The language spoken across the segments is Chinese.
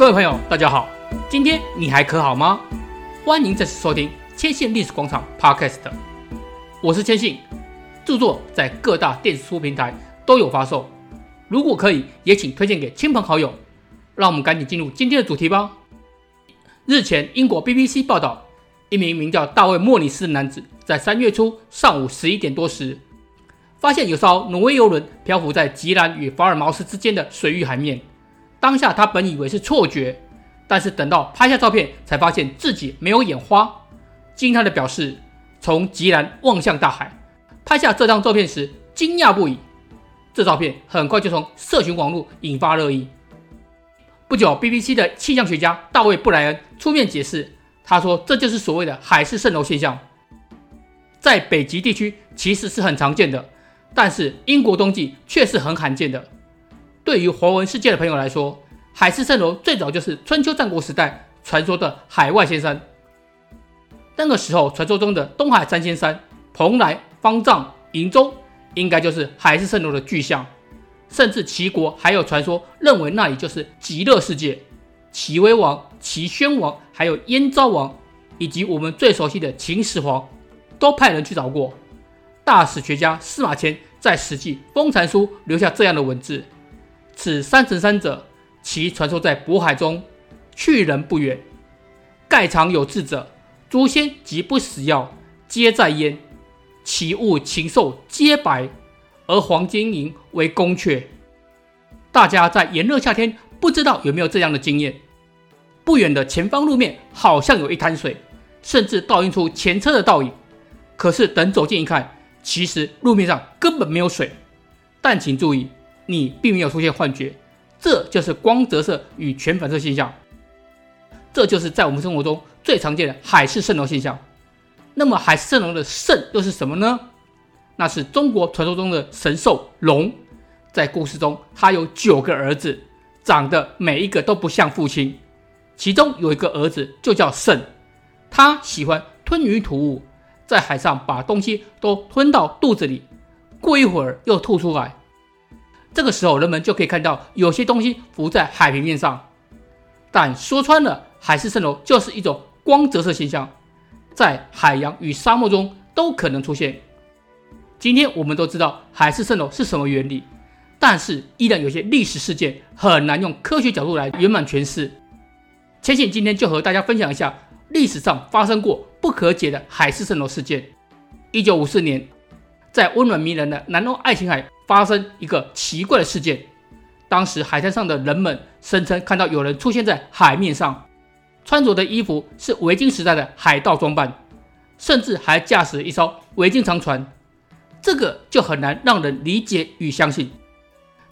各位朋友，大家好，今天你还可好吗？欢迎再次收听千信历史广场 Podcast，我是千信，著作在各大电子书平台都有发售，如果可以，也请推荐给亲朋好友。让我们赶紧进入今天的主题吧。日前，英国 BBC 报道，一名名叫大卫·莫里斯的男子，在三月初上午十一点多时，发现有艘挪威游轮漂浮在吉兰与法尔茅斯之间的水域海面。当下他本以为是错觉，但是等到拍下照片，才发现自己没有眼花。惊叹地表示，从吉兰望向大海，拍下这张照片时惊讶不已。这照片很快就从社群网络引发热议。不久，BBC 的气象学家大卫·布莱恩出面解释，他说这就是所谓的海市蜃楼现象，在北极地区其实是很常见的。但是英国冬季却是很罕见的。对于华文世界的朋友来说，海市蜃楼最早就是春秋战国时代传说的海外仙山。那个时候，传说中的东海三仙山蓬莱、方丈、瀛洲，应该就是海市蜃楼的具象。甚至齐国还有传说认为那里就是极乐世界。齐威王、齐宣王，还有燕昭王，以及我们最熟悉的秦始皇，都派人去找过。大史学家司马迁在《史记·封禅书》留下这样的文字：“此三神三者，其传说在渤海中，去人不远。盖常有志者，诸仙及不死药，皆在焉。其物禽兽皆白，而黄金银为宫阙。”大家在炎热夏天，不知道有没有这样的经验？不远的前方路面好像有一滩水，甚至倒映出前车的倒影。可是等走近一看，其实路面上根本没有水，但请注意，你并没有出现幻觉，这就是光折射与全反射现象。这就是在我们生活中最常见的海市蜃楼现象。那么海市蜃楼的蜃又是什么呢？那是中国传说中的神兽龙，在故事中，他有九个儿子，长得每一个都不像父亲。其中有一个儿子就叫蜃，他喜欢吞云吐雾。在海上把东西都吞到肚子里，过一会儿又吐出来。这个时候，人们就可以看到有些东西浮在海平面上。但说穿了，海市蜃楼就是一种光折射现象，在海洋与沙漠中都可能出现。今天我们都知道海市蜃楼是什么原理，但是依然有些历史事件很难用科学角度来圆满诠释。千信今天就和大家分享一下历史上发生过。不可解的海市蜃楼事件。一九五四年，在温暖迷人的南欧爱琴海发生一个奇怪的事件。当时海滩上的人们声称看到有人出现在海面上，穿着的衣服是维京时代的海盗装扮，甚至还驾驶一艘维京长船。这个就很难让人理解与相信。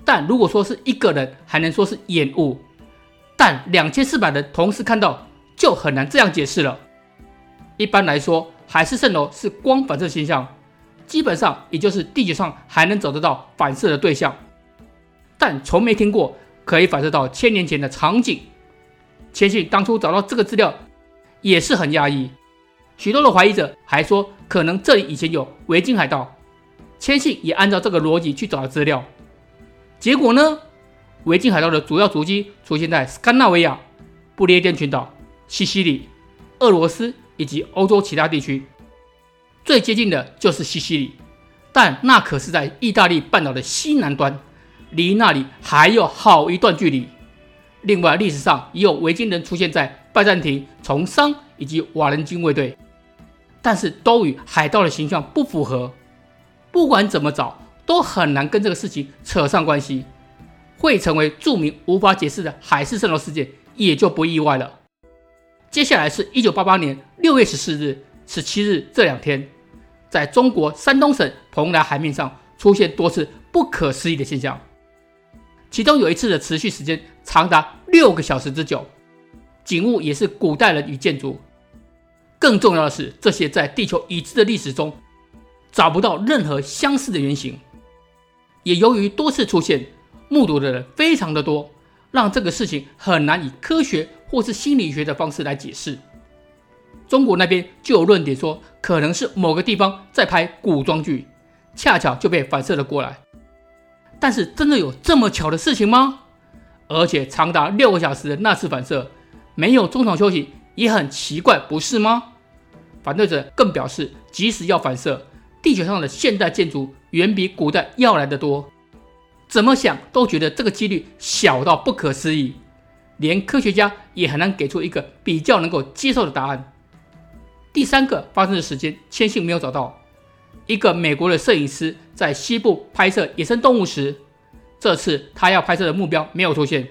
但如果说是一个人，还能说是眼雾；但两千四百人同时看到，就很难这样解释了。一般来说，海市蜃楼是光反射现象，基本上也就是地球上还能找得到反射的对象，但从没听过可以反射到千年前的场景。千信当初找到这个资料也是很压抑，许多的怀疑者还说可能这里以前有维京海盗。千信也按照这个逻辑去找了资料，结果呢，维京海盗的主要足迹出现在斯堪纳维亚、不列颠群岛、西西里、俄罗斯。以及欧洲其他地区，最接近的就是西西里，但那可是在意大利半岛的西南端，离那里还有好一段距离。另外，历史上也有维京人出现在拜占庭、从商以及瓦伦军卫队，但是都与海盗的形象不符合。不管怎么找，都很难跟这个事情扯上关系，会成为著名无法解释的海市蜃楼事件，也就不意外了。接下来是一九八八年六月十四日、十七日这两天，在中国山东省蓬莱海面上出现多次不可思议的现象，其中有一次的持续时间长达六个小时之久，景物也是古代人与建筑。更重要的是，这些在地球已知的历史中找不到任何相似的原型，也由于多次出现，目睹的人非常的多，让这个事情很难以科学。或是心理学的方式来解释，中国那边就有论点说，可能是某个地方在拍古装剧，恰巧就被反射了过来。但是真的有这么巧的事情吗？而且长达六个小时的那次反射，没有中场休息也很奇怪，不是吗？反对者更表示，即使要反射，地球上的现代建筑远比古代要来的多，怎么想都觉得这个几率小到不可思议，连科学家也很难给出一个比较能够接受的答案。第三个发生的时间，千信没有找到。一个美国的摄影师在西部拍摄野生动物时，这次他要拍摄的目标没有出现，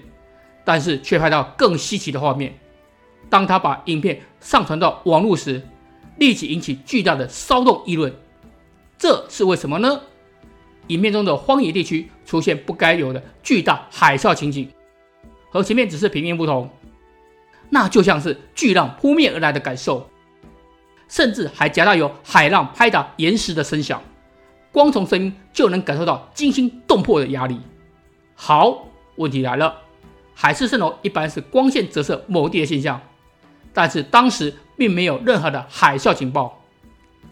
但是却拍到更稀奇的画面。当他把影片上传到网络时，立即引起巨大的骚动议论。这是为什么呢？影片中的荒野地区出现不该有的巨大海啸情景，和前面只是平面不同，那就像是巨浪扑面而来的感受。甚至还夹带有海浪拍打岩石的声响，光从声音就能感受到惊心动魄的压力。好，问题来了，海市蜃楼一般是光线折射某地的现象，但是当时并没有任何的海啸警报，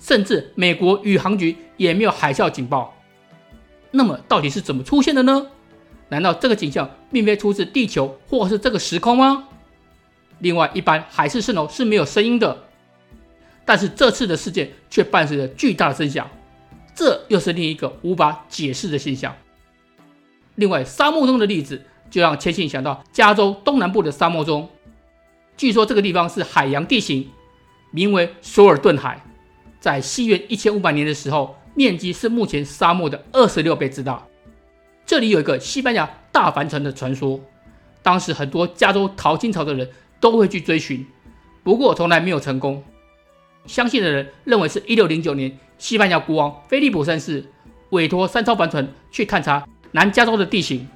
甚至美国宇航局也没有海啸警报。那么到底是怎么出现的呢？难道这个景象并非出自地球或是这个时空吗？另外，一般海市蜃楼是没有声音的。但是这次的事件却伴随着巨大的声响，这又是另一个无法解释的现象。另外，沙漠中的例子就让千信想到加州东南部的沙漠中，据说这个地方是海洋地形，名为索尔顿海，在西元一千五百年的时候，面积是目前沙漠的二十六倍之大。这里有一个西班牙大帆船的传说，当时很多加州淘金潮的人都会去追寻，不过从来没有成功。相信的人认为是1609年，西班牙国王菲利普三世委托三艘帆船去探查南加州的地形，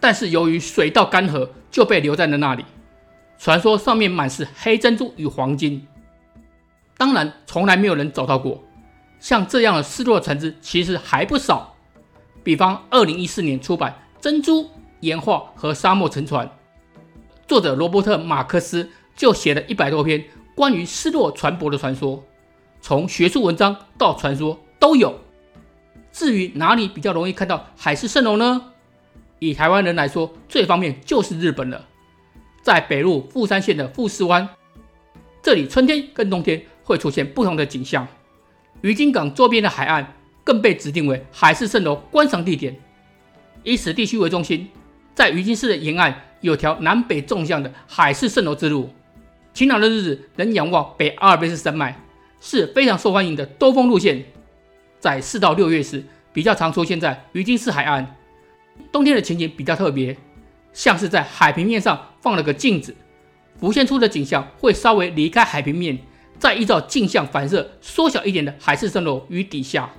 但是由于水道干涸，就被留在了那里。传说上面满是黑珍珠与黄金，当然从来没有人找到过。像这样的失落船只其实还不少，比方2014年出版《珍珠、岩画和沙漠沉船》，作者罗伯特·马克思就写了一百多篇。关于失落船舶的传说，从学术文章到传说都有。至于哪里比较容易看到海市蜃楼呢？以台湾人来说，最方便就是日本了。在北陆富山县的富士湾，这里春天跟冬天会出现不同的景象。鱼津港周边的海岸更被指定为海市蜃楼观赏地点。以此地区为中心，在鱼津市的沿岸有条南北纵向的海市蜃楼之路。晴朗的日子能仰望北阿尔卑斯山脉，是非常受欢迎的兜风路线。在四到六月时，比较常出现在鱼津市海岸。冬天的情景比较特别，像是在海平面上放了个镜子，浮现出的景象会稍微离开海平面，再依照镜像反射缩小一点的海市蜃楼于底下。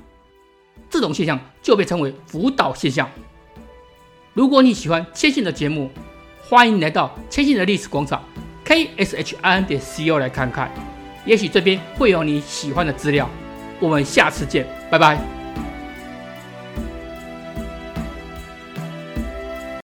这种现象就被称为浮岛现象。如果你喜欢千信的节目，欢迎来到千信的历史广场。Kshin 点 co 来看看，也许这边会有你喜欢的资料。我们下次见，拜拜。